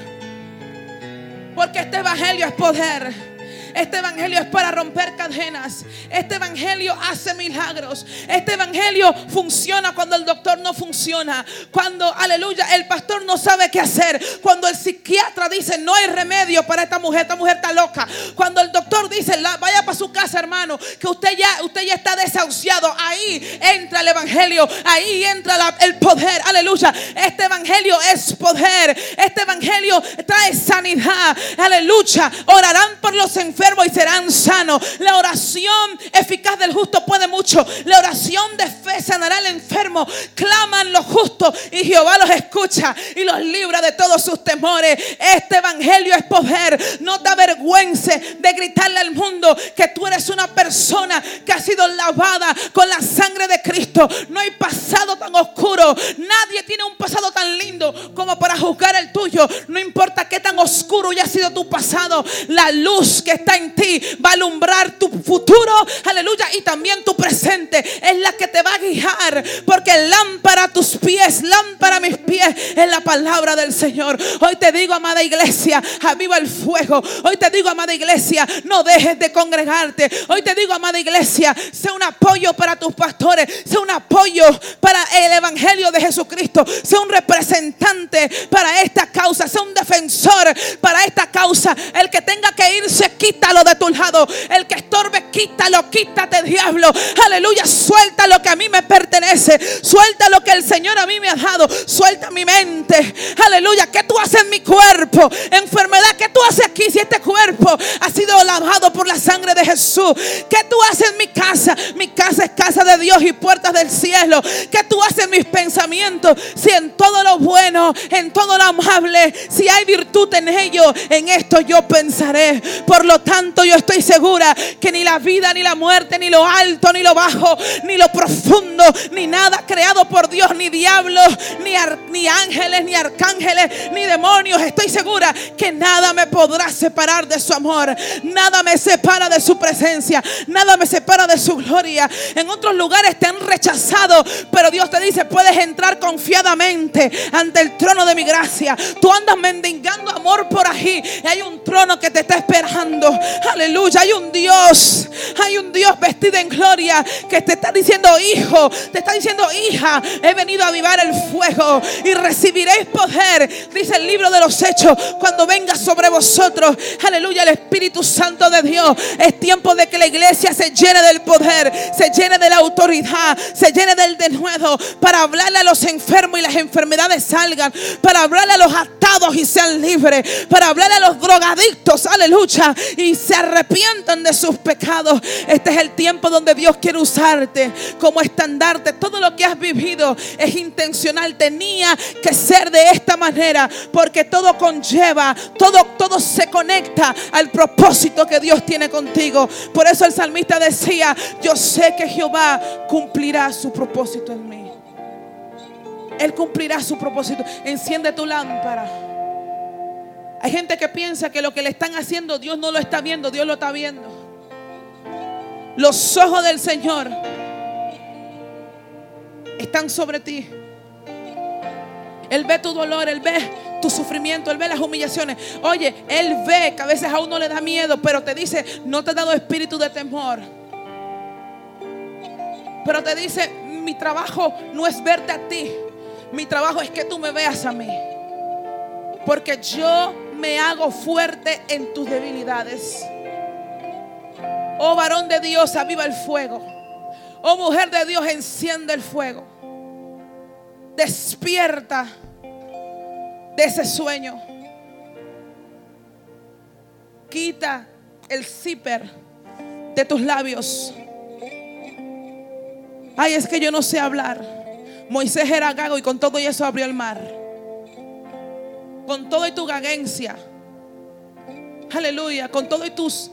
Porque este Evangelio es poder. Este evangelio es para romper cadenas. Este evangelio hace milagros. Este evangelio funciona cuando el doctor no funciona. Cuando, aleluya, el pastor no sabe qué hacer. Cuando el psiquiatra dice no hay remedio para esta mujer, esta mujer está loca. Cuando el doctor dice vaya para su casa, hermano, que usted ya, usted ya está desahuciado. Ahí entra el evangelio. Ahí entra el poder. Aleluya. Este evangelio es poder. Este evangelio trae sanidad. Aleluya. Orarán por los enfermos y serán sanos. La oración eficaz del justo puede mucho. La oración de fe sanará al enfermo. Claman los justos y Jehová los escucha y los libra de todos sus temores. Este evangelio es poder. No te avergüences de gritarle al mundo que tú eres una persona que ha sido lavada con la sangre de Cristo. No hay pasado tan oscuro. Nadie tiene un pasado tan lindo como para juzgar el tuyo. No importa qué tan oscuro haya sido tu pasado. La luz que está en ti va a alumbrar tu futuro, aleluya, y también tu presente. Es la que te va a guiar, porque lámpara a tus pies, lámpara a mis pies, es la palabra del Señor. Hoy te digo, amada iglesia, aviva el fuego. Hoy te digo, amada iglesia, no dejes de congregarte. Hoy te digo, amada iglesia, sea un apoyo para tus pastores, sea un apoyo para el evangelio de Jesucristo, sea un representante para esta causa, sea un defensor para esta causa. El que tenga que irse, quita quítalo de tu lado. El que estorbe, quítalo, quítate, diablo. Aleluya, suelta lo que a mí me pertenece. Suelta lo que el Señor a mí me ha dado. Suelta mi mente. Aleluya, ¿qué tú haces en mi cuerpo? Enfermedad, ¿qué tú haces aquí si este cuerpo ha sido lavado por la sangre de Jesús? ¿Qué tú haces en mi casa? Mi casa es casa de Dios y puertas del cielo. ¿Qué tú haces en mis pensamientos? Si en todo lo bueno, en todo lo amable, si hay virtud en ello, en esto yo pensaré. Por lo tanto, yo estoy segura que ni la vida, ni la muerte, ni lo alto, ni lo bajo, ni lo profundo, ni nada creado por Dios, ni diablos, ni, ni ángeles, ni arcángeles, ni demonios. Estoy segura que nada me podrá separar de su amor. Nada me separa de su presencia. Nada me separa de su gloria. En otros lugares te han rechazado, pero Dios te dice, puedes entrar confiadamente ante el trono de mi gracia. Tú andas mendigando amor por ahí. Y hay un trono que te está esperando. Aleluya. Hay un Dios. Hay un Dios vestido en gloria que te está diciendo hijo. Te está diciendo hija. He venido a avivar el fuego y recibiréis poder, dice el libro de los Hechos, cuando venga sobre vosotros. Aleluya, el Espíritu Santo de Dios. Es tiempo de que la iglesia se llene del poder, se llene de la autoridad, se llene del denuedo para hablarle a los enfermos y las enfermedades salgan, para hablarle a los atados y sean libres, para hablarle a los drogadictos, aleluya, se arrepientan de sus pecados. Este es el tiempo donde Dios quiere usarte como estandarte. Todo lo que has vivido es intencional, tenía que ser de esta manera, porque todo conlleva, todo, todo se conecta al propósito que Dios tiene contigo. Por eso el salmista decía, yo sé que Jehová cumplirá su propósito en mí. Él cumplirá su propósito. Enciende tu lámpara. Hay gente que piensa que lo que le están haciendo Dios no lo está viendo, Dios lo está viendo. Los ojos del Señor están sobre ti. Él ve tu dolor, Él ve tu sufrimiento, Él ve las humillaciones. Oye, Él ve que a veces a uno le da miedo, pero te dice, no te he dado espíritu de temor. Pero te dice, mi trabajo no es verte a ti, mi trabajo es que tú me veas a mí. Porque yo me hago fuerte en tus debilidades. Oh varón de Dios, aviva el fuego. Oh mujer de Dios, enciende el fuego. Despierta de ese sueño. Quita el zipper de tus labios. Ay, es que yo no sé hablar. Moisés era gago y con todo eso abrió el mar. Con todo y tu gaguencia. Aleluya. Con todo y tus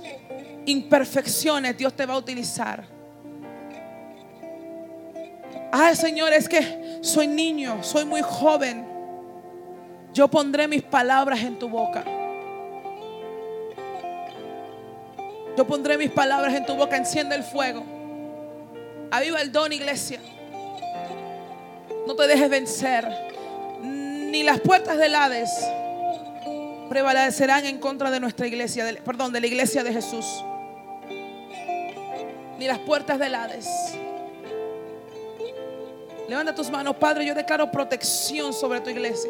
imperfecciones Dios te va a utilizar. Ay, Señor, es que soy niño, soy muy joven. Yo pondré mis palabras en tu boca. Yo pondré mis palabras en tu boca. Enciende el fuego. Aviva el don, iglesia. No te dejes vencer. Ni las puertas del Hades prevalecerán en contra de nuestra iglesia, perdón, de la iglesia de Jesús. Ni las puertas del Hades. Levanta tus manos, Padre. Yo declaro protección sobre tu iglesia.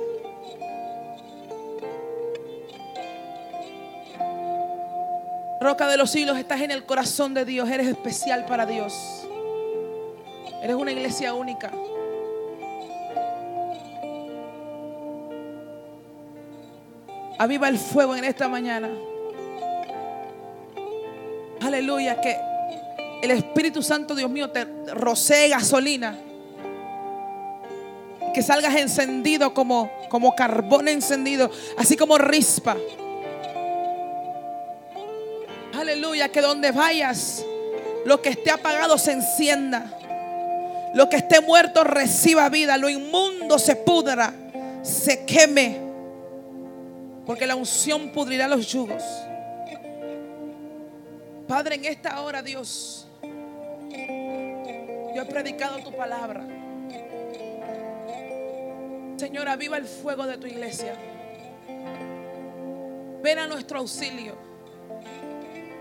Roca de los siglos, estás en el corazón de Dios. Eres especial para Dios. Eres una iglesia única. Aviva el fuego en esta mañana. Aleluya, que el Espíritu Santo, Dios mío, te rocee gasolina. Que salgas encendido como, como carbón encendido, así como rispa. Aleluya, que donde vayas, lo que esté apagado se encienda. Lo que esté muerto reciba vida. Lo inmundo se pudra, se queme. Porque la unción pudrirá los yugos. Padre, en esta hora, Dios, yo he predicado tu palabra. Señor, aviva el fuego de tu iglesia. Ven a nuestro auxilio.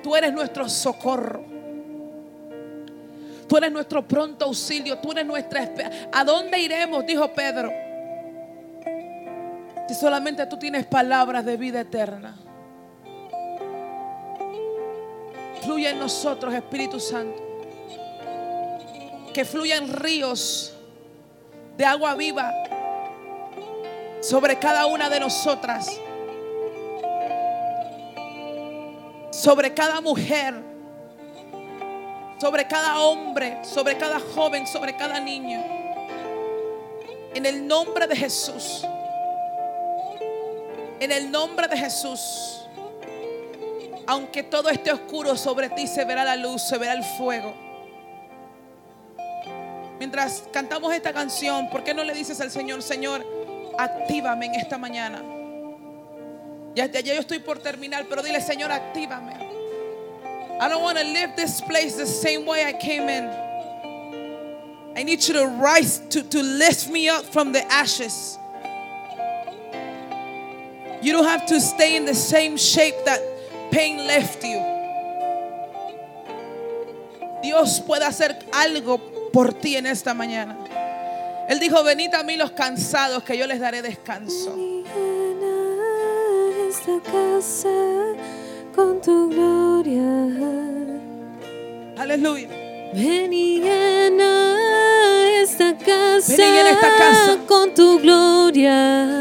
Tú eres nuestro socorro. Tú eres nuestro pronto auxilio. Tú eres nuestra esperanza. ¿A dónde iremos? Dijo Pedro. Solamente tú tienes palabras de vida eterna. Fluye en nosotros, Espíritu Santo. Que fluyan ríos de agua viva sobre cada una de nosotras. Sobre cada mujer. Sobre cada hombre. Sobre cada joven. Sobre cada niño. En el nombre de Jesús. En el nombre de Jesús. Aunque todo esté oscuro sobre ti, se verá la luz, se verá el fuego. Mientras cantamos esta canción, ¿por qué no le dices al Señor, Señor, actívame en esta mañana? Ya, ya, yo estoy por terminar, pero dile, Señor, actívame. I don't want to leave this place the same way I came in. I need you to rise, to, to lift me up from the ashes. You don't have to stay in the same shape that pain left you. Dios puede hacer algo por ti en esta mañana. Él dijo, venid a mí los cansados, que yo les daré descanso. Esta casa con tu gloria. Aleluya. Ven y llena esta casa, Ven y llena esta casa. con tu gloria.